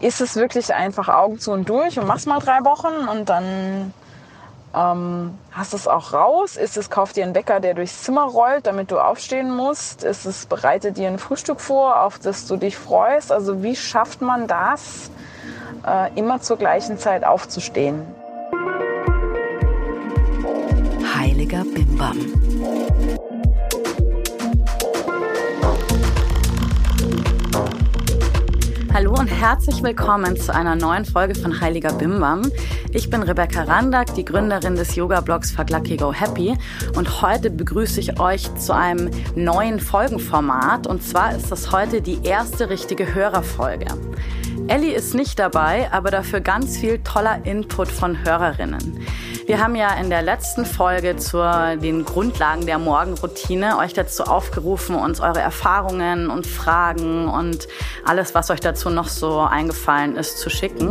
ist es wirklich einfach Augen zu und durch und mach's mal drei Wochen und dann ähm, hast du es auch raus? Ist es, kauf dir einen Wecker, der durchs Zimmer rollt, damit du aufstehen musst? Ist es, bereite dir ein Frühstück vor, auf das du dich freust? Also wie schafft man das, äh, immer zur gleichen Zeit aufzustehen? Heiliger Bimbam. Hallo und herzlich willkommen zu einer neuen Folge von Heiliger Bimbam. Ich bin Rebecca Randack, die Gründerin des Yoga-Blogs Fuck Lucky Go Happy und heute begrüße ich euch zu einem neuen Folgenformat und zwar ist das heute die erste richtige Hörerfolge. Ellie ist nicht dabei, aber dafür ganz viel toller Input von Hörerinnen. Wir haben ja in der letzten Folge zu den Grundlagen der Morgenroutine euch dazu aufgerufen, uns eure Erfahrungen und Fragen und alles, was euch dazu noch so eingefallen ist, zu schicken.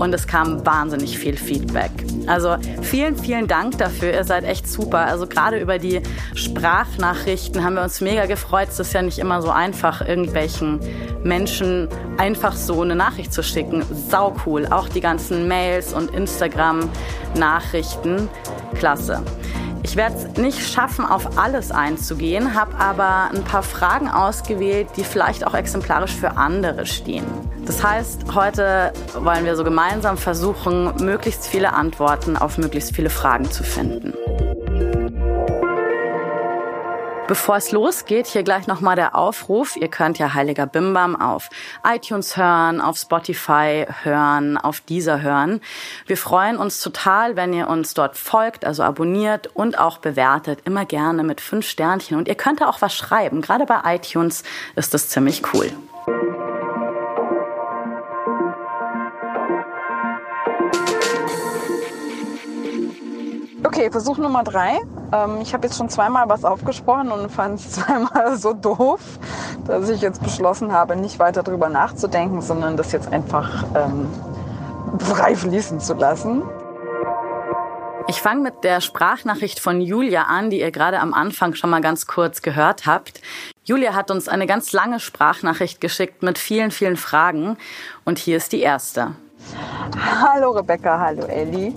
Und es kam wahnsinnig viel Feedback. Also vielen, vielen Dank dafür. Ihr seid echt super. Also gerade über die Sprachnachrichten haben wir uns mega gefreut. Es ist ja nicht immer so einfach, irgendwelchen Menschen einfach so eine Nachricht zu schicken. Sau cool. Auch die ganzen Mails und Instagram-Nachrichten. Klasse. Ich werde es nicht schaffen, auf alles einzugehen, habe aber ein paar Fragen ausgewählt, die vielleicht auch exemplarisch für andere stehen. Das heißt, heute wollen wir so gemeinsam versuchen, möglichst viele Antworten auf möglichst viele Fragen zu finden. Bevor es losgeht, hier gleich nochmal der Aufruf. Ihr könnt ja Heiliger Bimbam auf iTunes hören, auf Spotify hören, auf dieser hören. Wir freuen uns total, wenn ihr uns dort folgt, also abonniert und auch bewertet. Immer gerne mit fünf Sternchen. Und ihr könnt da auch was schreiben. Gerade bei iTunes ist das ziemlich cool. Okay, Versuch Nummer drei. Ähm, ich habe jetzt schon zweimal was aufgesprochen und fand es zweimal so doof, dass ich jetzt beschlossen habe, nicht weiter darüber nachzudenken, sondern das jetzt einfach ähm, frei fließen zu lassen. Ich fange mit der Sprachnachricht von Julia an, die ihr gerade am Anfang schon mal ganz kurz gehört habt. Julia hat uns eine ganz lange Sprachnachricht geschickt mit vielen, vielen Fragen. Und hier ist die erste. Hallo Rebecca, hallo Elli.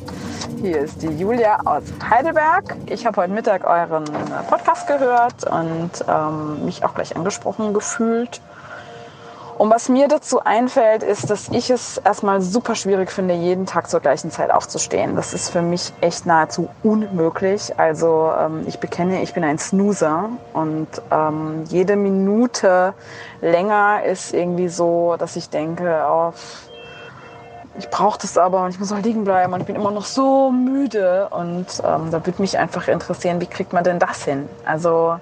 Hier ist die Julia aus Heidelberg. Ich habe heute Mittag euren Podcast gehört und ähm, mich auch gleich angesprochen gefühlt. Und was mir dazu einfällt, ist, dass ich es erstmal super schwierig finde, jeden Tag zur gleichen Zeit aufzustehen. Das ist für mich echt nahezu unmöglich. Also ähm, ich bekenne, ich bin ein Snoozer und ähm, jede Minute länger ist irgendwie so, dass ich denke, auf oh, ich brauche das aber und ich muss auch liegen bleiben und ich bin immer noch so müde. Und ähm, da würde mich einfach interessieren, wie kriegt man denn das hin? Also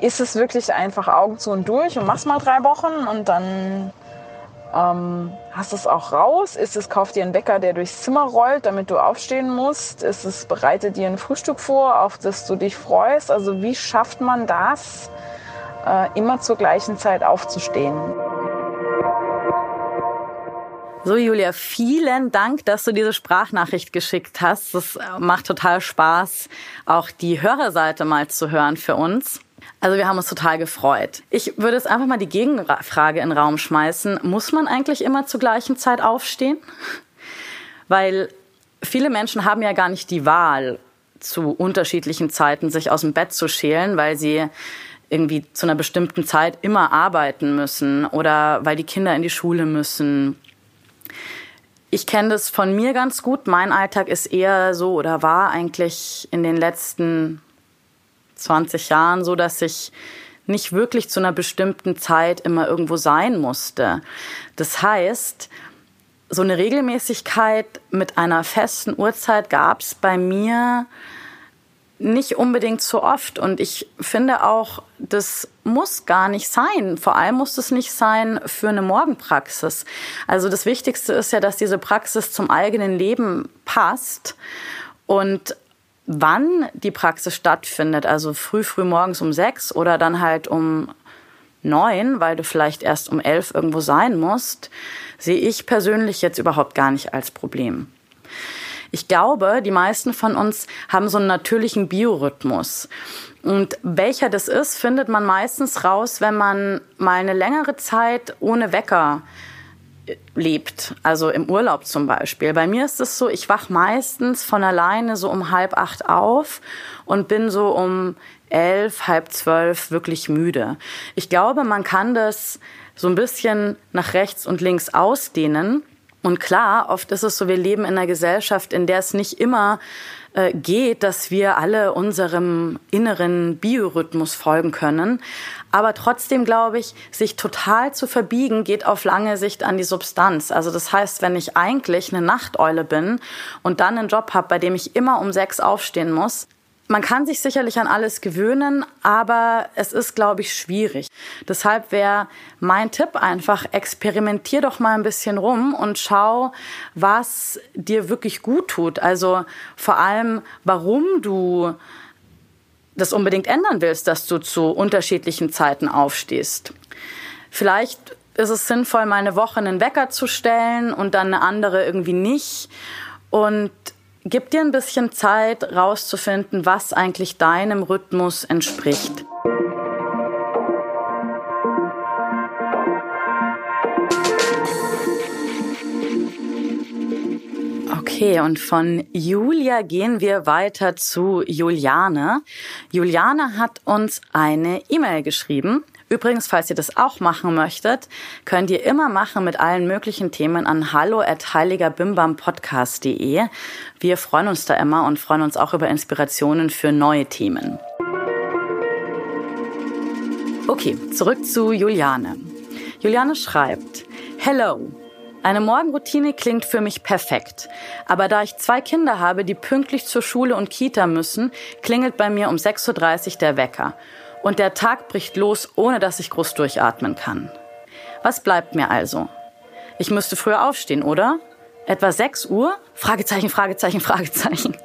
ist es wirklich einfach Augen zu und durch und mach's mal drei Wochen und dann ähm, hast es auch raus? Ist es, kauf dir einen Wecker, der durchs Zimmer rollt, damit du aufstehen musst? Ist es, bereite dir ein Frühstück vor, auf das du dich freust? Also wie schafft man das, äh, immer zur gleichen Zeit aufzustehen? So, Julia, vielen Dank, dass du diese Sprachnachricht geschickt hast. Das macht total Spaß, auch die Hörerseite mal zu hören für uns. Also wir haben uns total gefreut. Ich würde jetzt einfach mal die Gegenfrage in den Raum schmeißen. Muss man eigentlich immer zur gleichen Zeit aufstehen? Weil viele Menschen haben ja gar nicht die Wahl, zu unterschiedlichen Zeiten sich aus dem Bett zu schälen, weil sie irgendwie zu einer bestimmten Zeit immer arbeiten müssen oder weil die Kinder in die Schule müssen ich kenne das von mir ganz gut. Mein Alltag ist eher so oder war eigentlich in den letzten 20 Jahren so, dass ich nicht wirklich zu einer bestimmten Zeit immer irgendwo sein musste. Das heißt, so eine Regelmäßigkeit mit einer festen Uhrzeit gab es bei mir nicht unbedingt so oft. Und ich finde auch, das muss gar nicht sein. Vor allem muss es nicht sein für eine Morgenpraxis. Also das Wichtigste ist ja, dass diese Praxis zum eigenen Leben passt. Und wann die Praxis stattfindet, also früh, früh morgens um sechs oder dann halt um neun, weil du vielleicht erst um elf irgendwo sein musst, sehe ich persönlich jetzt überhaupt gar nicht als Problem. Ich glaube, die meisten von uns haben so einen natürlichen Biorhythmus. Und welcher das ist, findet man meistens raus, wenn man mal eine längere Zeit ohne Wecker lebt, also im Urlaub zum Beispiel. Bei mir ist es so, ich wach meistens von alleine so um halb acht auf und bin so um elf, halb zwölf wirklich müde. Ich glaube, man kann das so ein bisschen nach rechts und links ausdehnen. Und klar, oft ist es so, wir leben in einer Gesellschaft, in der es nicht immer äh, geht, dass wir alle unserem inneren Biorhythmus folgen können. Aber trotzdem glaube ich, sich total zu verbiegen, geht auf lange Sicht an die Substanz. Also das heißt, wenn ich eigentlich eine Nachteule bin und dann einen Job habe, bei dem ich immer um sechs aufstehen muss, man kann sich sicherlich an alles gewöhnen, aber es ist, glaube ich, schwierig. Deshalb wäre mein Tipp einfach, experimentier doch mal ein bisschen rum und schau, was dir wirklich gut tut. Also vor allem, warum du das unbedingt ändern willst, dass du zu unterschiedlichen Zeiten aufstehst. Vielleicht ist es sinnvoll, mal eine Woche einen Wecker zu stellen und dann eine andere irgendwie nicht. Und Gib dir ein bisschen Zeit, rauszufinden, was eigentlich deinem Rhythmus entspricht. Okay, und von Julia gehen wir weiter zu Juliane. Juliane hat uns eine E-Mail geschrieben Übrigens, falls ihr das auch machen möchtet, könnt ihr immer machen mit allen möglichen Themen an hallo at heiligerbimbampodcast.de. Wir freuen uns da immer und freuen uns auch über Inspirationen für neue Themen. Okay, zurück zu Juliane. Juliane schreibt, Hello. Eine Morgenroutine klingt für mich perfekt. Aber da ich zwei Kinder habe, die pünktlich zur Schule und Kita müssen, klingelt bei mir um 6.30 Uhr der Wecker und der Tag bricht los, ohne dass ich groß durchatmen kann. Was bleibt mir also? Ich müsste früher aufstehen, oder? Etwa 6 Uhr? Fragezeichen, Fragezeichen, Fragezeichen.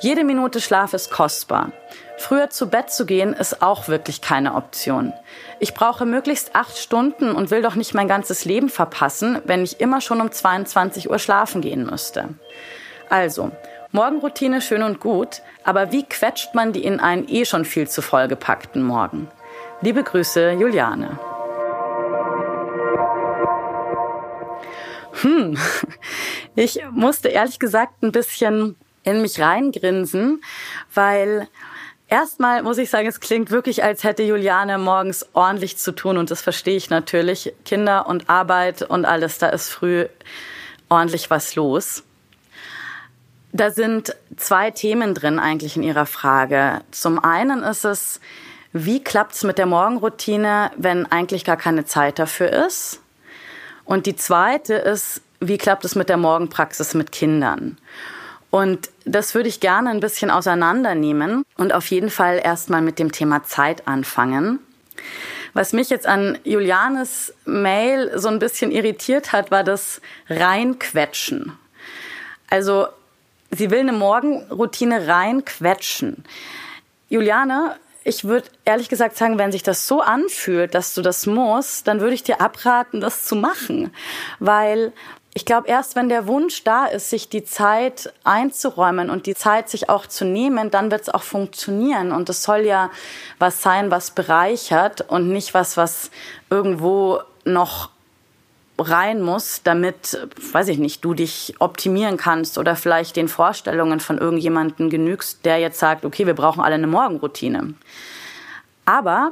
Jede Minute Schlaf ist kostbar. Früher zu Bett zu gehen ist auch wirklich keine Option. Ich brauche möglichst acht Stunden und will doch nicht mein ganzes Leben verpassen, wenn ich immer schon um 22 Uhr schlafen gehen müsste. Also, Morgenroutine schön und gut, aber wie quetscht man die in einen eh schon viel zu vollgepackten Morgen? Liebe Grüße, Juliane. Hm, ich musste ehrlich gesagt ein bisschen in mich reingrinsen, weil erstmal muss ich sagen, es klingt wirklich, als hätte Juliane morgens ordentlich zu tun und das verstehe ich natürlich. Kinder und Arbeit und alles, da ist früh ordentlich was los. Da sind zwei Themen drin eigentlich in Ihrer Frage. Zum einen ist es, wie klappt es mit der Morgenroutine, wenn eigentlich gar keine Zeit dafür ist? Und die zweite ist, wie klappt es mit der Morgenpraxis mit Kindern? Und das würde ich gerne ein bisschen auseinandernehmen und auf jeden Fall erstmal mit dem Thema Zeit anfangen. Was mich jetzt an Julianes Mail so ein bisschen irritiert hat, war das Reinquetschen. Also sie will eine Morgenroutine reinquetschen. Juliane, ich würde ehrlich gesagt sagen, wenn sich das so anfühlt, dass du das musst, dann würde ich dir abraten, das zu machen. Weil ich glaube, erst wenn der Wunsch da ist, sich die Zeit einzuräumen und die Zeit sich auch zu nehmen, dann wird es auch funktionieren. Und es soll ja was sein, was bereichert und nicht was, was irgendwo noch rein muss, damit, weiß ich nicht, du dich optimieren kannst oder vielleicht den Vorstellungen von irgendjemandem genügst, der jetzt sagt, okay, wir brauchen alle eine Morgenroutine. Aber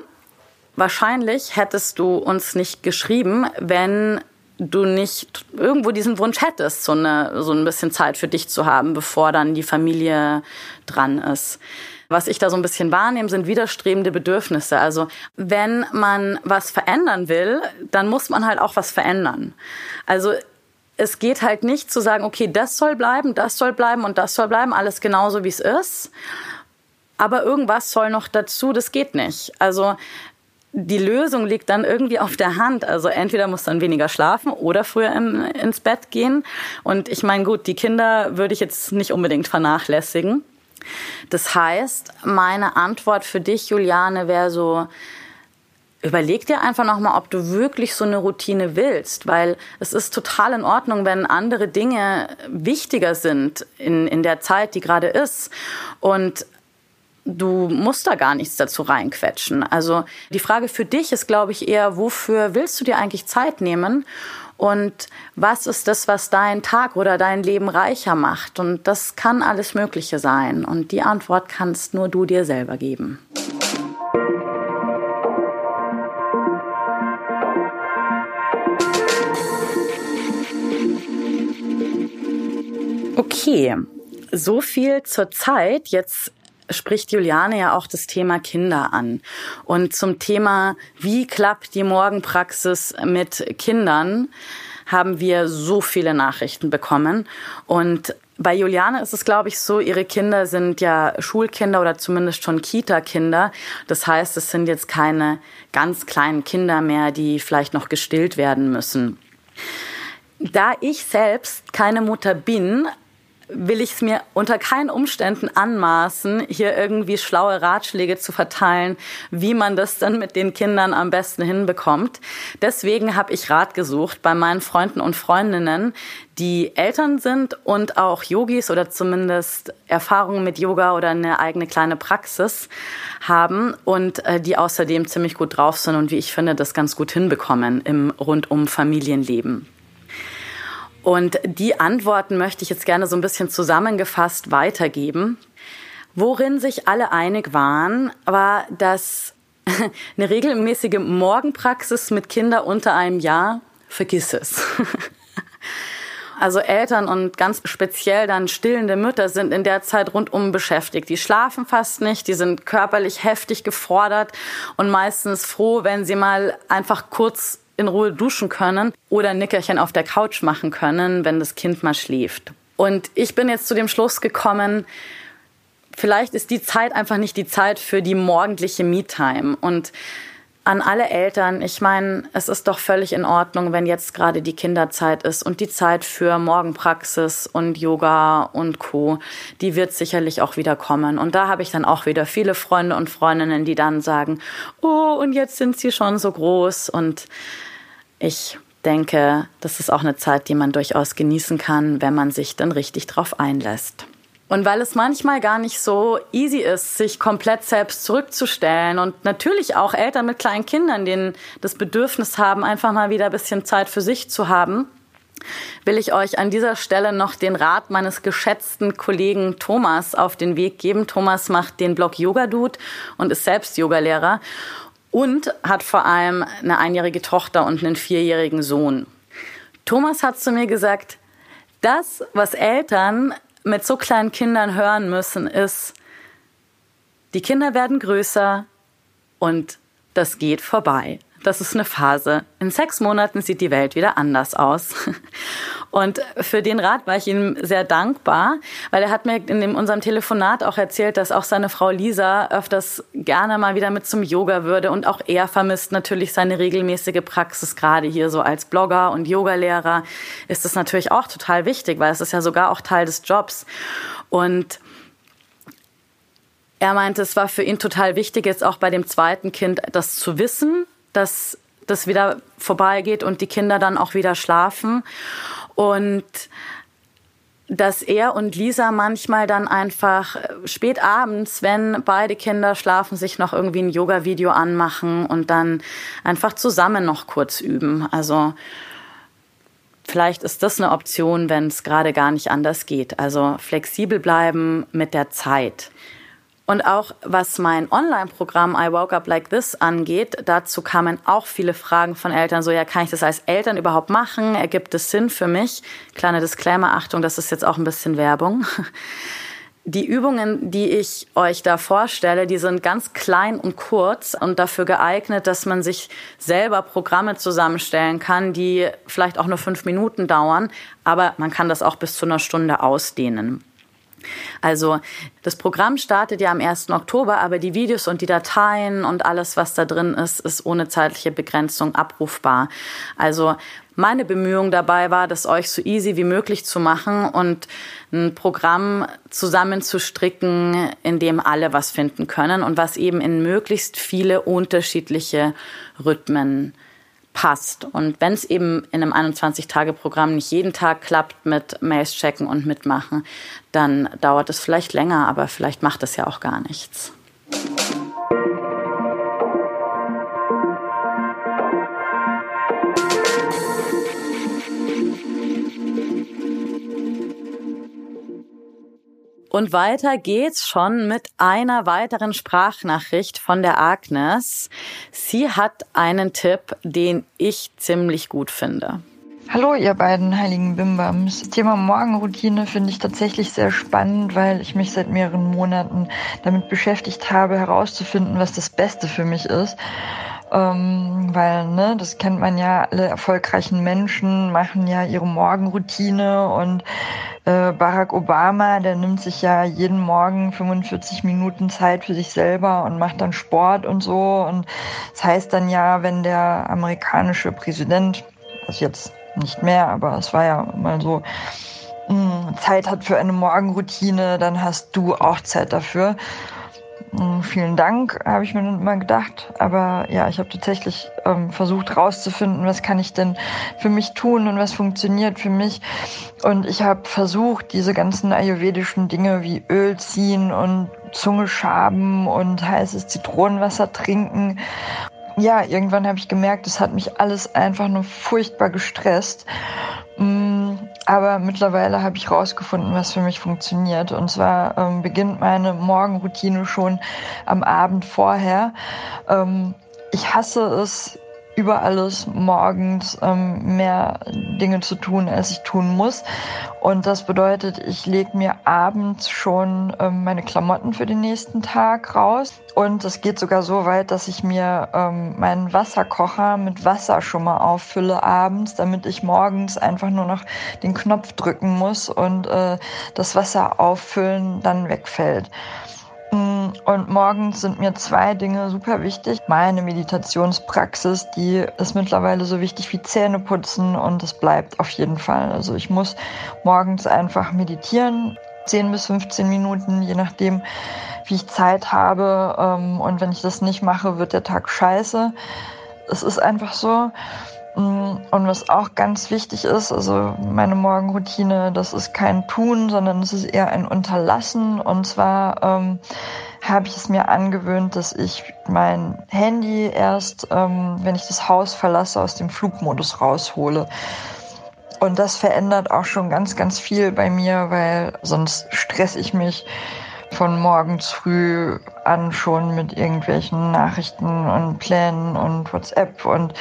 wahrscheinlich hättest du uns nicht geschrieben, wenn du nicht irgendwo diesen Wunsch hättest, so, eine, so ein bisschen Zeit für dich zu haben, bevor dann die Familie dran ist. Was ich da so ein bisschen wahrnehme, sind widerstrebende Bedürfnisse. Also wenn man was verändern will, dann muss man halt auch was verändern. Also es geht halt nicht zu sagen, okay, das soll bleiben, das soll bleiben und das soll bleiben, alles genauso wie es ist. Aber irgendwas soll noch dazu, das geht nicht. Also die Lösung liegt dann irgendwie auf der Hand. Also entweder muss dann weniger schlafen oder früher im, ins Bett gehen. Und ich meine, gut, die Kinder würde ich jetzt nicht unbedingt vernachlässigen. Das heißt, meine Antwort für dich, Juliane, wäre so, Überleg dir einfach nochmal, ob du wirklich so eine Routine willst, weil es ist total in Ordnung, wenn andere Dinge wichtiger sind in, in der Zeit, die gerade ist. Und du musst da gar nichts dazu reinquetschen. Also die Frage für dich ist, glaube ich, eher, wofür willst du dir eigentlich Zeit nehmen? Und was ist das, was dein Tag oder dein Leben reicher macht. Und das kann alles Mögliche sein. Und die Antwort kannst nur du dir selber geben. Okay, so viel zur Zeit. Jetzt spricht Juliane ja auch das Thema Kinder an. Und zum Thema, wie klappt die Morgenpraxis mit Kindern, haben wir so viele Nachrichten bekommen. Und bei Juliane ist es, glaube ich, so, ihre Kinder sind ja Schulkinder oder zumindest schon Kita-Kinder. Das heißt, es sind jetzt keine ganz kleinen Kinder mehr, die vielleicht noch gestillt werden müssen. Da ich selbst keine Mutter bin, will ich es mir unter keinen Umständen anmaßen, hier irgendwie schlaue Ratschläge zu verteilen, wie man das dann mit den Kindern am besten hinbekommt. Deswegen habe ich Rat gesucht bei meinen Freunden und Freundinnen, die Eltern sind und auch Yogis oder zumindest Erfahrungen mit Yoga oder eine eigene kleine Praxis haben und äh, die außerdem ziemlich gut drauf sind und wie ich finde, das ganz gut hinbekommen im rundum Familienleben. Und die Antworten möchte ich jetzt gerne so ein bisschen zusammengefasst weitergeben. Worin sich alle einig waren, war, dass eine regelmäßige Morgenpraxis mit Kindern unter einem Jahr, vergiss es. Also Eltern und ganz speziell dann stillende Mütter sind in der Zeit rundum beschäftigt. Die schlafen fast nicht, die sind körperlich heftig gefordert und meistens froh, wenn sie mal einfach kurz in Ruhe duschen können oder Nickerchen auf der Couch machen können, wenn das Kind mal schläft. Und ich bin jetzt zu dem Schluss gekommen, vielleicht ist die Zeit einfach nicht die Zeit für die morgendliche Me-Time. Und an alle Eltern, ich meine, es ist doch völlig in Ordnung, wenn jetzt gerade die Kinderzeit ist und die Zeit für Morgenpraxis und Yoga und Co, die wird sicherlich auch wieder kommen. Und da habe ich dann auch wieder viele Freunde und Freundinnen, die dann sagen, oh, und jetzt sind sie schon so groß und ich denke, das ist auch eine Zeit, die man durchaus genießen kann, wenn man sich dann richtig drauf einlässt. Und weil es manchmal gar nicht so easy ist, sich komplett selbst zurückzustellen und natürlich auch Eltern mit kleinen Kindern, denen das Bedürfnis haben, einfach mal wieder ein bisschen Zeit für sich zu haben, will ich euch an dieser Stelle noch den Rat meines geschätzten Kollegen Thomas auf den Weg geben. Thomas macht den Blog Yoga Dude und ist selbst Yogalehrer und hat vor allem eine einjährige Tochter und einen vierjährigen Sohn. Thomas hat zu mir gesagt, das, was Eltern mit so kleinen Kindern hören müssen, ist, die Kinder werden größer und das geht vorbei. Das ist eine Phase. In sechs Monaten sieht die Welt wieder anders aus. Und für den Rat war ich ihm sehr dankbar, weil er hat mir in dem, unserem Telefonat auch erzählt, dass auch seine Frau Lisa öfters gerne mal wieder mit zum Yoga würde und auch er vermisst natürlich seine regelmäßige Praxis. Gerade hier so als Blogger und Yogalehrer ist das natürlich auch total wichtig, weil es ist ja sogar auch Teil des Jobs. Und er meinte, es war für ihn total wichtig, jetzt auch bei dem zweiten Kind das zu wissen, dass das wieder vorbeigeht und die Kinder dann auch wieder schlafen. Und dass er und Lisa manchmal dann einfach spät abends, wenn beide Kinder schlafen, sich noch irgendwie ein Yoga-Video anmachen und dann einfach zusammen noch kurz üben. Also vielleicht ist das eine Option, wenn es gerade gar nicht anders geht. Also flexibel bleiben mit der Zeit. Und auch was mein Online-Programm I Woke Up Like This angeht, dazu kamen auch viele Fragen von Eltern, so ja, kann ich das als Eltern überhaupt machen? Ergibt es Sinn für mich? Kleine Disclaimer, Achtung, das ist jetzt auch ein bisschen Werbung. Die Übungen, die ich euch da vorstelle, die sind ganz klein und kurz und dafür geeignet, dass man sich selber Programme zusammenstellen kann, die vielleicht auch nur fünf Minuten dauern, aber man kann das auch bis zu einer Stunde ausdehnen. Also das Programm startet ja am 1. Oktober, aber die Videos und die Dateien und alles, was da drin ist, ist ohne zeitliche Begrenzung abrufbar. Also meine Bemühung dabei war, das euch so easy wie möglich zu machen und ein Programm zusammenzustricken, in dem alle was finden können und was eben in möglichst viele unterschiedliche Rhythmen passt. Und wenn es eben in einem 21-Tage-Programm nicht jeden Tag klappt mit Mails checken und mitmachen, dann dauert es vielleicht länger, aber vielleicht macht es ja auch gar nichts. Und weiter geht's schon mit einer weiteren Sprachnachricht von der Agnes. Sie hat einen Tipp, den ich ziemlich gut finde. Hallo, ihr beiden heiligen Bimbams. Thema Morgenroutine finde ich tatsächlich sehr spannend, weil ich mich seit mehreren Monaten damit beschäftigt habe, herauszufinden, was das Beste für mich ist. Ähm, weil, ne, das kennt man ja, alle erfolgreichen Menschen machen ja ihre Morgenroutine und äh, Barack Obama, der nimmt sich ja jeden Morgen 45 Minuten Zeit für sich selber und macht dann Sport und so. Und das heißt dann ja, wenn der amerikanische Präsident, also jetzt nicht mehr, aber es war ja mal so, mh, hm, Zeit hat für eine Morgenroutine, dann hast du auch Zeit dafür. Hm, vielen Dank, habe ich mir immer gedacht. Aber ja, ich habe tatsächlich ähm, versucht herauszufinden, was kann ich denn für mich tun und was funktioniert für mich. Und ich habe versucht, diese ganzen ayurvedischen Dinge wie Öl ziehen und Zunge schaben und heißes Zitronenwasser trinken ja, irgendwann habe ich gemerkt, es hat mich alles einfach nur furchtbar gestresst. Aber mittlerweile habe ich rausgefunden, was für mich funktioniert. Und zwar ähm, beginnt meine Morgenroutine schon am Abend vorher. Ähm, ich hasse es, über alles morgens ähm, mehr Dinge zu tun, als ich tun muss. Und das bedeutet, ich lege mir abends schon ähm, meine Klamotten für den nächsten Tag raus. Und es geht sogar so weit, dass ich mir ähm, meinen Wasserkocher mit Wasser schon mal auffülle abends, damit ich morgens einfach nur noch den Knopf drücken muss und äh, das Wasser auffüllen dann wegfällt. Und morgens sind mir zwei Dinge super wichtig. Meine Meditationspraxis, die ist mittlerweile so wichtig wie Zähneputzen und es bleibt auf jeden Fall. Also ich muss morgens einfach meditieren, 10 bis 15 Minuten, je nachdem, wie ich Zeit habe. Ähm, und wenn ich das nicht mache, wird der Tag scheiße. Es ist einfach so. Mm, und was auch ganz wichtig ist, also meine Morgenroutine, das ist kein Tun, sondern es ist eher ein Unterlassen. Und zwar ähm, habe ich es mir angewöhnt, dass ich mein Handy erst, ähm, wenn ich das Haus verlasse, aus dem Flugmodus raushole. Und das verändert auch schon ganz, ganz viel bei mir, weil sonst stress ich mich von morgens früh an schon mit irgendwelchen Nachrichten und Plänen und WhatsApp und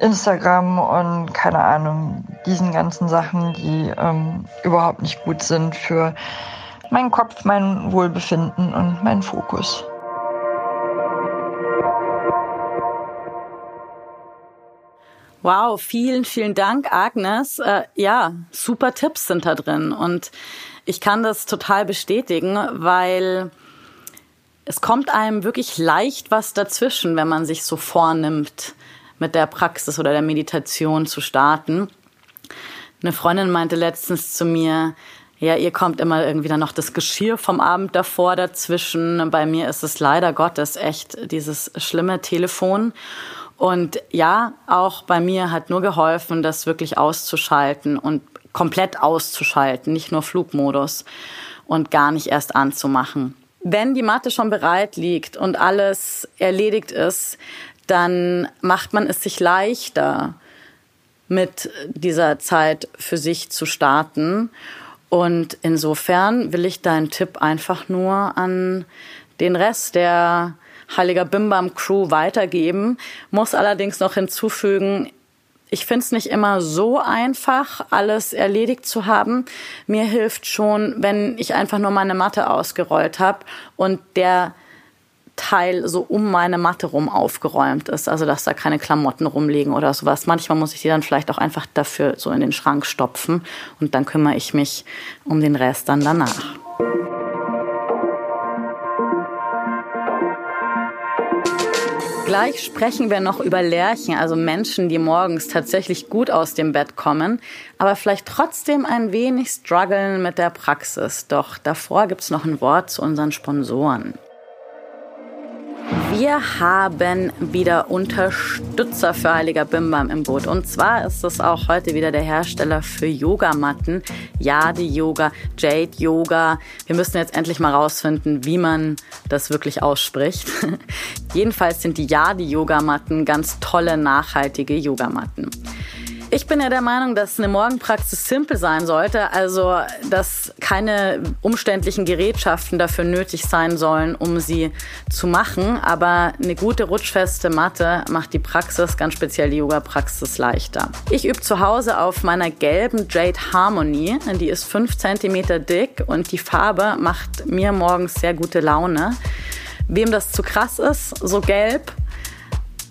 Instagram und keine Ahnung, diesen ganzen Sachen, die ähm, überhaupt nicht gut sind für meinen Kopf, mein Wohlbefinden und meinen Fokus. Wow, vielen, vielen Dank, Agnes. Äh, ja, super Tipps sind da drin und ich kann das total bestätigen, weil es kommt einem wirklich leicht was dazwischen, wenn man sich so vornimmt, mit der Praxis oder der Meditation zu starten. Eine Freundin meinte letztens zu mir, ja, ihr kommt immer irgendwie dann noch das Geschirr vom Abend davor dazwischen. Bei mir ist es leider Gottes echt dieses schlimme Telefon. Und ja, auch bei mir hat nur geholfen, das wirklich auszuschalten und komplett auszuschalten, nicht nur Flugmodus und gar nicht erst anzumachen. Wenn die Matte schon bereit liegt und alles erledigt ist, dann macht man es sich leichter, mit dieser Zeit für sich zu starten und insofern will ich deinen Tipp einfach nur an den Rest der Heiliger Bimbam Crew weitergeben, muss allerdings noch hinzufügen, ich finde es nicht immer so einfach, alles erledigt zu haben. Mir hilft schon, wenn ich einfach nur meine Matte ausgerollt habe und der Teil so um meine Matte rum aufgeräumt ist, also dass da keine Klamotten rumliegen oder sowas. Manchmal muss ich die dann vielleicht auch einfach dafür so in den Schrank stopfen und dann kümmere ich mich um den Rest dann danach. Gleich sprechen wir noch über Lerchen, also Menschen, die morgens tatsächlich gut aus dem Bett kommen, aber vielleicht trotzdem ein wenig strugglen mit der Praxis. Doch davor gibt es noch ein Wort zu unseren Sponsoren. Wir haben wieder Unterstützer für Heiliger Bimbam im Boot. Und zwar ist es auch heute wieder der Hersteller für Yogamatten. Yadi Yoga, Jade Yoga. Wir müssen jetzt endlich mal rausfinden, wie man das wirklich ausspricht. Jedenfalls sind die Yadi Yogamatten ganz tolle, nachhaltige Yogamatten. Ich bin ja der Meinung, dass eine Morgenpraxis simpel sein sollte, also dass keine umständlichen Gerätschaften dafür nötig sein sollen, um sie zu machen. Aber eine gute rutschfeste Matte macht die Praxis, ganz speziell die Yoga-Praxis, leichter. Ich übe zu Hause auf meiner gelben Jade Harmony. Die ist 5 cm dick und die Farbe macht mir morgens sehr gute Laune. Wem das zu krass ist, so gelb,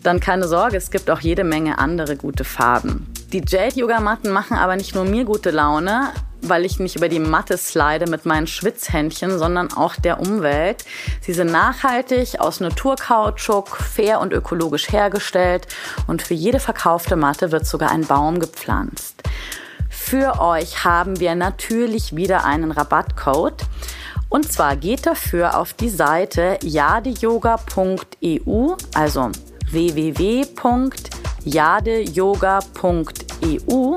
dann keine Sorge, es gibt auch jede Menge andere gute Farben. Die Jade-Yoga-Matten machen aber nicht nur mir gute Laune, weil ich nicht über die Matte slide mit meinen Schwitzhändchen, sondern auch der Umwelt. Sie sind nachhaltig, aus Naturkautschuk, fair und ökologisch hergestellt und für jede verkaufte Matte wird sogar ein Baum gepflanzt. Für euch haben wir natürlich wieder einen Rabattcode. Und zwar geht dafür auf die Seite jadeyoga.eu, also www.jadeyoga.eu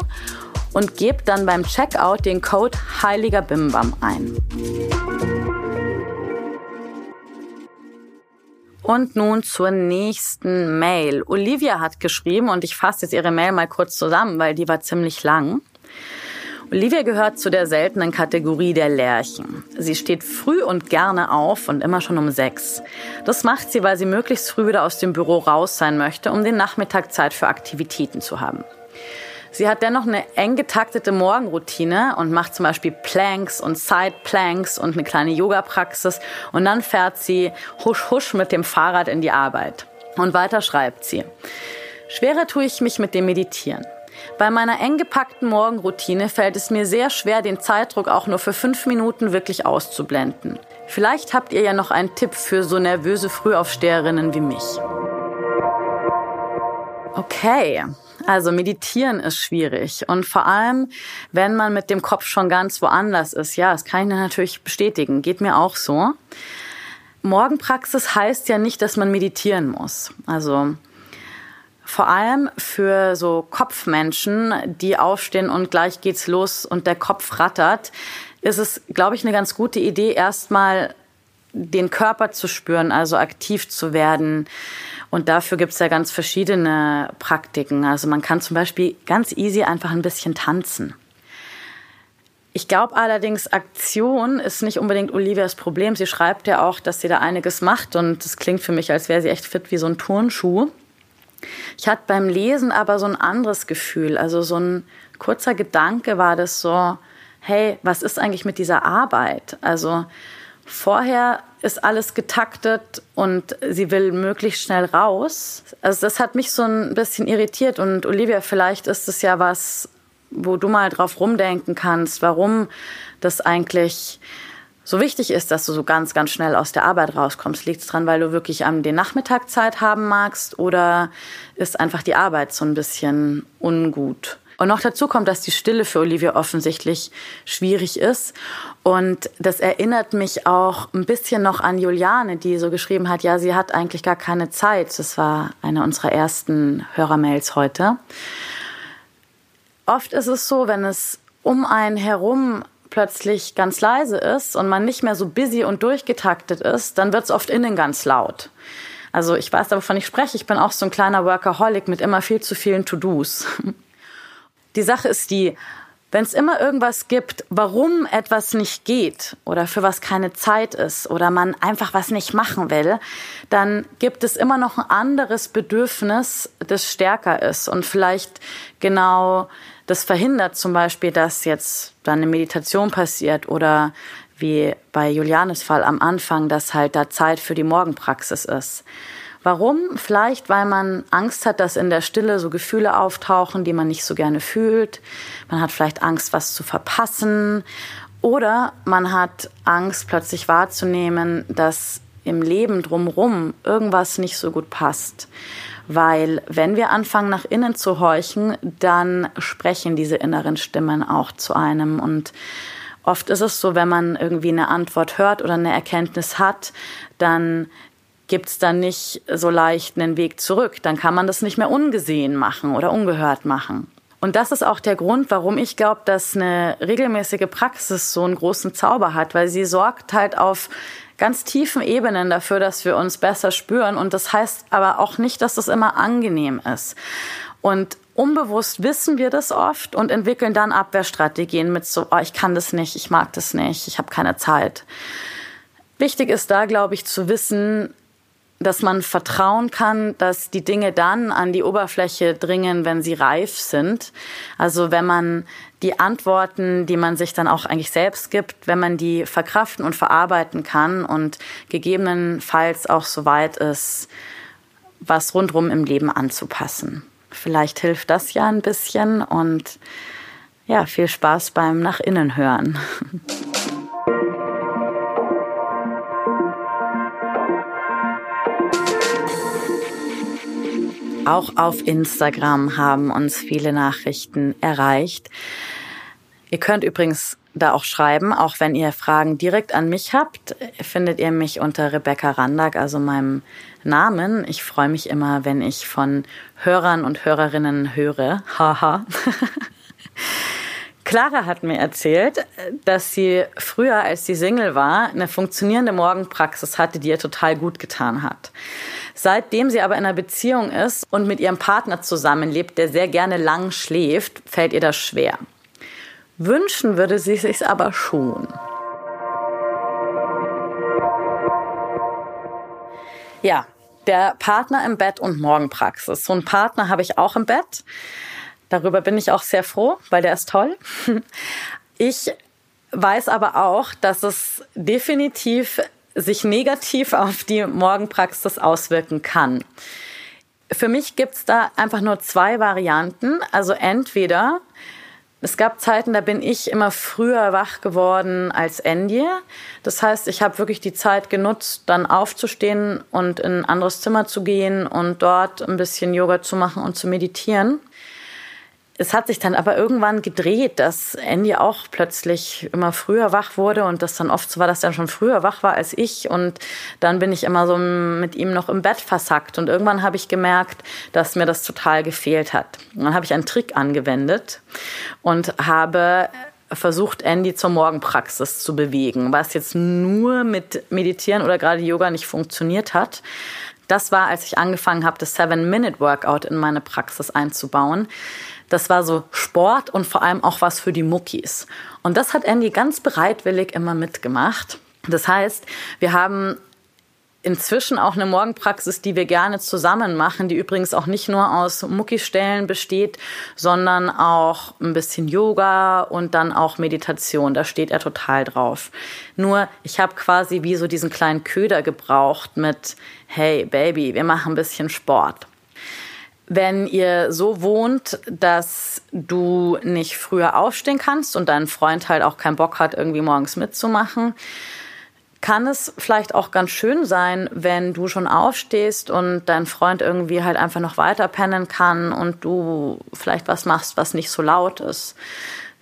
und gebt dann beim Checkout den Code Heiliger Bimbam ein. Und nun zur nächsten Mail. Olivia hat geschrieben und ich fasse jetzt ihre Mail mal kurz zusammen, weil die war ziemlich lang. Olivia gehört zu der seltenen Kategorie der Lerchen. Sie steht früh und gerne auf und immer schon um sechs. Das macht sie, weil sie möglichst früh wieder aus dem Büro raus sein möchte, um den Nachmittag Zeit für Aktivitäten zu haben. Sie hat dennoch eine eng getaktete Morgenroutine und macht zum Beispiel Planks und Side Planks und eine kleine Yoga-Praxis und dann fährt sie husch husch mit dem Fahrrad in die Arbeit. Und weiter schreibt sie. Schwerer tue ich mich mit dem Meditieren. Bei meiner eng gepackten Morgenroutine fällt es mir sehr schwer, den Zeitdruck auch nur für fünf Minuten wirklich auszublenden. Vielleicht habt ihr ja noch einen Tipp für so nervöse Frühaufsteherinnen wie mich. Okay, also meditieren ist schwierig und vor allem, wenn man mit dem Kopf schon ganz woanders ist. Ja, das kann ich natürlich bestätigen, geht mir auch so. Morgenpraxis heißt ja nicht, dass man meditieren muss. Also vor allem für so Kopfmenschen, die aufstehen und gleich geht's los und der Kopf rattert, ist es, glaube ich, eine ganz gute Idee, erstmal den Körper zu spüren, also aktiv zu werden. Und dafür gibt's ja ganz verschiedene Praktiken. Also man kann zum Beispiel ganz easy einfach ein bisschen tanzen. Ich glaube allerdings, Aktion ist nicht unbedingt Olivias Problem. Sie schreibt ja auch, dass sie da einiges macht und es klingt für mich, als wäre sie echt fit wie so ein Turnschuh. Ich hatte beim Lesen aber so ein anderes Gefühl. Also so ein kurzer Gedanke war das so, hey, was ist eigentlich mit dieser Arbeit? Also vorher ist alles getaktet und sie will möglichst schnell raus. Also das hat mich so ein bisschen irritiert und Olivia, vielleicht ist es ja was, wo du mal drauf rumdenken kannst, warum das eigentlich so wichtig ist, dass du so ganz, ganz schnell aus der Arbeit rauskommst? Liegt es dran, weil du wirklich am den Nachmittag Zeit haben magst oder ist einfach die Arbeit so ein bisschen ungut? Und noch dazu kommt, dass die Stille für Olivia offensichtlich schwierig ist. Und das erinnert mich auch ein bisschen noch an Juliane, die so geschrieben hat, ja, sie hat eigentlich gar keine Zeit. Das war eine unserer ersten Hörermails heute. Oft ist es so, wenn es um einen herum plötzlich ganz leise ist und man nicht mehr so busy und durchgetaktet ist, dann wird es oft innen ganz laut. Also ich weiß, wovon ich spreche. Ich bin auch so ein kleiner Workaholic mit immer viel zu vielen To-Dos. Die Sache ist die, wenn es immer irgendwas gibt, warum etwas nicht geht oder für was keine Zeit ist oder man einfach was nicht machen will, dann gibt es immer noch ein anderes Bedürfnis, das stärker ist und vielleicht genau das verhindert zum Beispiel, dass jetzt dann eine Meditation passiert oder wie bei Julianes Fall am Anfang, dass halt da Zeit für die Morgenpraxis ist. Warum? Vielleicht, weil man Angst hat, dass in der Stille so Gefühle auftauchen, die man nicht so gerne fühlt. Man hat vielleicht Angst, was zu verpassen. Oder man hat Angst, plötzlich wahrzunehmen, dass im Leben drumherum irgendwas nicht so gut passt. Weil wenn wir anfangen, nach innen zu horchen, dann sprechen diese inneren Stimmen auch zu einem. Und oft ist es so, wenn man irgendwie eine Antwort hört oder eine Erkenntnis hat, dann gibt es dann nicht so leicht einen Weg zurück. Dann kann man das nicht mehr ungesehen machen oder ungehört machen. Und das ist auch der Grund, warum ich glaube, dass eine regelmäßige Praxis so einen großen Zauber hat, weil sie sorgt halt auf ganz tiefen Ebenen dafür, dass wir uns besser spüren. Und das heißt aber auch nicht, dass das immer angenehm ist. Und unbewusst wissen wir das oft und entwickeln dann Abwehrstrategien mit so, oh, ich kann das nicht, ich mag das nicht, ich habe keine Zeit. Wichtig ist da, glaube ich, zu wissen, dass man vertrauen kann, dass die Dinge dann an die Oberfläche dringen, wenn sie reif sind. Also wenn man die Antworten, die man sich dann auch eigentlich selbst gibt, wenn man die verkraften und verarbeiten kann und gegebenenfalls auch so weit ist, was rundrum im Leben anzupassen. Vielleicht hilft das ja ein bisschen und ja, viel Spaß beim Nach innen hören. Auch auf Instagram haben uns viele Nachrichten erreicht. Ihr könnt übrigens da auch schreiben, auch wenn ihr Fragen direkt an mich habt, findet ihr mich unter Rebecca Randack, also meinem Namen. Ich freue mich immer, wenn ich von Hörern und Hörerinnen höre. Haha. Clara hat mir erzählt, dass sie früher, als sie Single war, eine funktionierende Morgenpraxis hatte, die ihr total gut getan hat. Seitdem sie aber in einer Beziehung ist und mit ihrem Partner zusammenlebt, der sehr gerne lang schläft, fällt ihr das schwer. Wünschen würde sie sich aber schon. Ja, der Partner im Bett und Morgenpraxis. So einen Partner habe ich auch im Bett. Darüber bin ich auch sehr froh, weil der ist toll. Ich weiß aber auch, dass es definitiv sich negativ auf die Morgenpraxis auswirken kann. Für mich gibt es da einfach nur zwei Varianten. Also entweder es gab Zeiten, da bin ich immer früher wach geworden als Endie. Das heißt, ich habe wirklich die Zeit genutzt, dann aufzustehen und in ein anderes Zimmer zu gehen und dort ein bisschen Yoga zu machen und zu meditieren. Es hat sich dann aber irgendwann gedreht, dass Andy auch plötzlich immer früher wach wurde und das dann oft so war, dass er schon früher wach war als ich und dann bin ich immer so mit ihm noch im Bett versackt und irgendwann habe ich gemerkt, dass mir das total gefehlt hat. Und dann habe ich einen Trick angewendet und habe versucht, Andy zur Morgenpraxis zu bewegen, was jetzt nur mit Meditieren oder gerade Yoga nicht funktioniert hat. Das war, als ich angefangen habe, das Seven-Minute-Workout in meine Praxis einzubauen. Das war so Sport und vor allem auch was für die Muckis. Und das hat Andy ganz bereitwillig immer mitgemacht. Das heißt, wir haben inzwischen auch eine Morgenpraxis, die wir gerne zusammen machen, die übrigens auch nicht nur aus Muckistellen besteht, sondern auch ein bisschen Yoga und dann auch Meditation. Da steht er total drauf. Nur ich habe quasi wie so diesen kleinen Köder gebraucht mit, hey Baby, wir machen ein bisschen Sport. Wenn ihr so wohnt, dass du nicht früher aufstehen kannst und dein Freund halt auch keinen Bock hat, irgendwie morgens mitzumachen, kann es vielleicht auch ganz schön sein, wenn du schon aufstehst und dein Freund irgendwie halt einfach noch weiter pennen kann und du vielleicht was machst, was nicht so laut ist.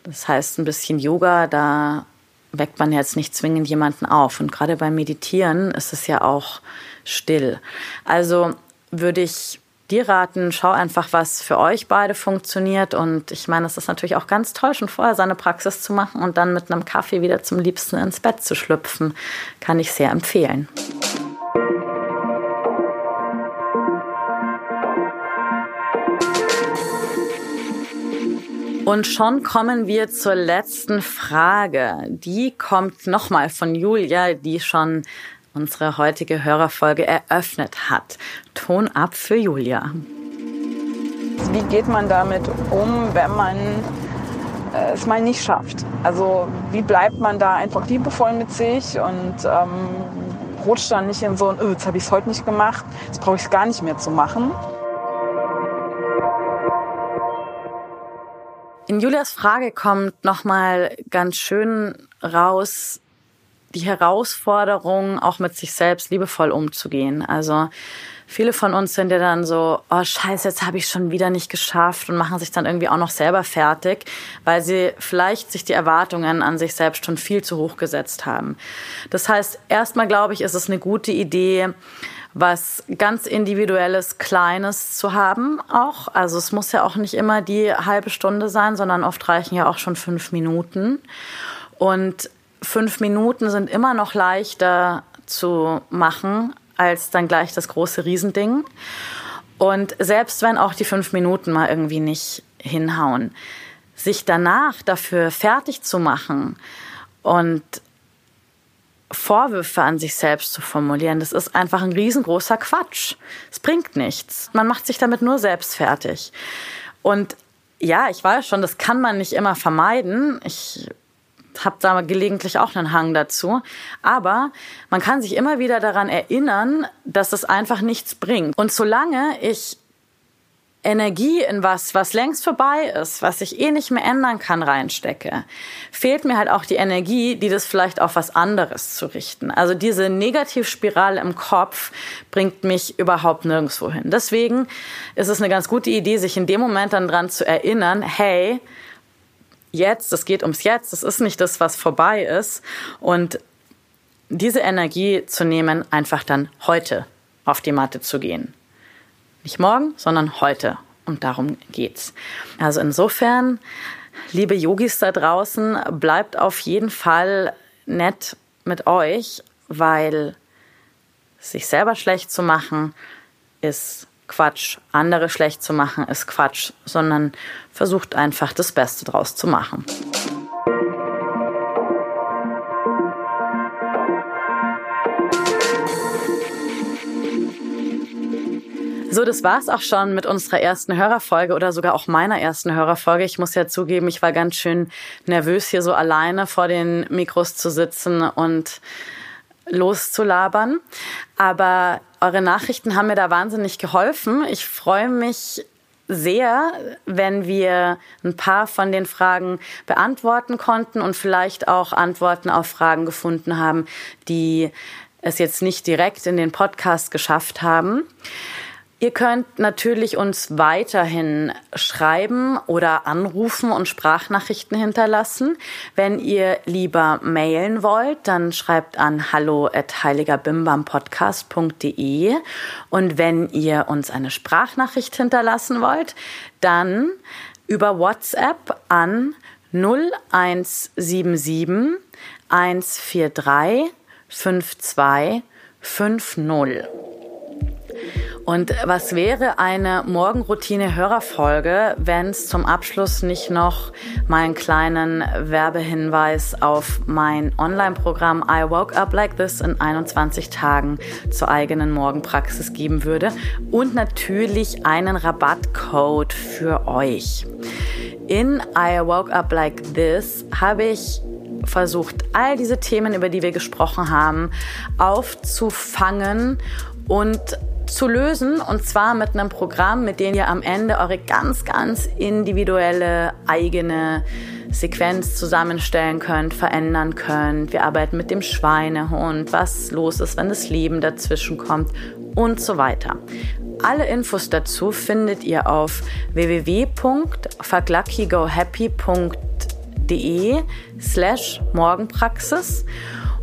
Das heißt, ein bisschen Yoga, da weckt man jetzt nicht zwingend jemanden auf. Und gerade beim Meditieren ist es ja auch still. Also würde ich dir raten, schau einfach, was für euch beide funktioniert. Und ich meine, es ist natürlich auch ganz toll, schon vorher seine Praxis zu machen und dann mit einem Kaffee wieder zum Liebsten ins Bett zu schlüpfen. Kann ich sehr empfehlen. Und schon kommen wir zur letzten Frage. Die kommt nochmal von Julia, die schon unsere heutige Hörerfolge eröffnet hat. Ton ab für Julia. Wie geht man damit um, wenn man äh, es mal nicht schafft? Also wie bleibt man da einfach liebevoll mit sich und ähm, rutscht dann nicht in so ein, oh, jetzt habe ich es heute nicht gemacht, jetzt brauche ich es gar nicht mehr zu machen. In Julias Frage kommt nochmal ganz schön raus, die Herausforderung, auch mit sich selbst liebevoll umzugehen. Also viele von uns sind ja dann so, oh scheiße, jetzt habe ich schon wieder nicht geschafft und machen sich dann irgendwie auch noch selber fertig, weil sie vielleicht sich die Erwartungen an sich selbst schon viel zu hoch gesetzt haben. Das heißt, erstmal glaube ich, ist es eine gute Idee, was ganz individuelles, kleines zu haben auch. Also es muss ja auch nicht immer die halbe Stunde sein, sondern oft reichen ja auch schon fünf Minuten. Und fünf Minuten sind immer noch leichter zu machen als dann gleich das große Riesending. Und selbst wenn auch die fünf Minuten mal irgendwie nicht hinhauen, sich danach dafür fertig zu machen und Vorwürfe an sich selbst zu formulieren, das ist einfach ein riesengroßer Quatsch. Es bringt nichts. Man macht sich damit nur selbst fertig. Und ja, ich weiß schon, das kann man nicht immer vermeiden. Ich habe da gelegentlich auch einen Hang dazu. Aber man kann sich immer wieder daran erinnern, dass es einfach nichts bringt. Und solange ich Energie in was, was längst vorbei ist, was ich eh nicht mehr ändern kann, reinstecke, fehlt mir halt auch die Energie, die das vielleicht auf was anderes zu richten. Also diese Negativspirale im Kopf bringt mich überhaupt nirgendwo hin. Deswegen ist es eine ganz gute Idee, sich in dem Moment dann dran zu erinnern, hey, jetzt, es geht ums Jetzt, es ist nicht das, was vorbei ist. Und diese Energie zu nehmen, einfach dann heute auf die Matte zu gehen. Nicht morgen, sondern heute. Und darum geht's. Also insofern, liebe Yogis da draußen, bleibt auf jeden Fall nett mit euch, weil sich selber schlecht zu machen ist Quatsch, andere schlecht zu machen ist Quatsch, sondern versucht einfach das Beste draus zu machen. So, das war's auch schon mit unserer ersten Hörerfolge oder sogar auch meiner ersten Hörerfolge. Ich muss ja zugeben, ich war ganz schön nervös, hier so alleine vor den Mikros zu sitzen und loszulabern. Aber eure Nachrichten haben mir da wahnsinnig geholfen. Ich freue mich sehr, wenn wir ein paar von den Fragen beantworten konnten und vielleicht auch Antworten auf Fragen gefunden haben, die es jetzt nicht direkt in den Podcast geschafft haben. Ihr könnt natürlich uns weiterhin schreiben oder anrufen und Sprachnachrichten hinterlassen. Wenn ihr lieber mailen wollt, dann schreibt an hallo at heiligerbimbampodcast.de und wenn ihr uns eine Sprachnachricht hinterlassen wollt, dann über WhatsApp an 0177 143 5250. Und was wäre eine Morgenroutine-Hörerfolge, wenn es zum Abschluss nicht noch meinen kleinen Werbehinweis auf mein Online-Programm I Woke Up Like This in 21 Tagen zur eigenen Morgenpraxis geben würde und natürlich einen Rabattcode für euch. In I Woke Up Like This habe ich versucht, all diese Themen, über die wir gesprochen haben, aufzufangen und zu lösen und zwar mit einem Programm, mit dem ihr am Ende eure ganz, ganz individuelle eigene Sequenz zusammenstellen könnt, verändern könnt. Wir arbeiten mit dem Schweinehund, was los ist, wenn das Leben dazwischen kommt und so weiter. Alle Infos dazu findet ihr auf www.fuckluckygohappy.de slash Morgenpraxis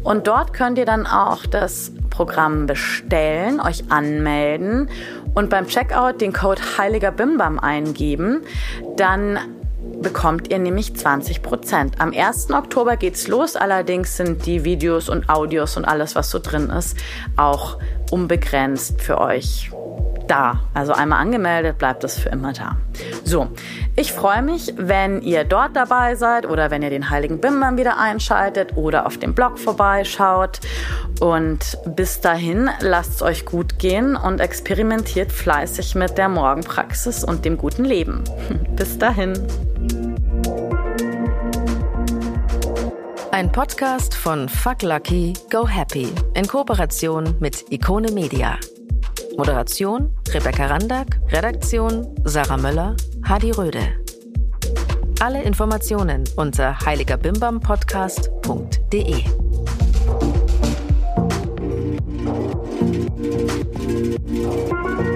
und dort könnt ihr dann auch das Programm bestellen, euch anmelden und beim Checkout den Code Heiliger Bimbam eingeben. Dann bekommt ihr nämlich 20 Prozent. Am 1. Oktober geht's los, allerdings sind die Videos und Audios und alles, was so drin ist, auch unbegrenzt für euch da. Also einmal angemeldet, bleibt es für immer da. So, ich freue mich, wenn ihr dort dabei seid oder wenn ihr den Heiligen Bimbam wieder einschaltet oder auf dem Blog vorbeischaut. Und bis dahin, lasst es euch gut gehen und experimentiert fleißig mit der Morgenpraxis und dem guten Leben. bis dahin. Ein Podcast von Fuck Lucky, Go Happy in Kooperation mit Ikone Media. Moderation Rebecca Randack, Redaktion Sarah Möller, Hadi Röde. Alle Informationen unter heiligerbimbampodcast.de. Thank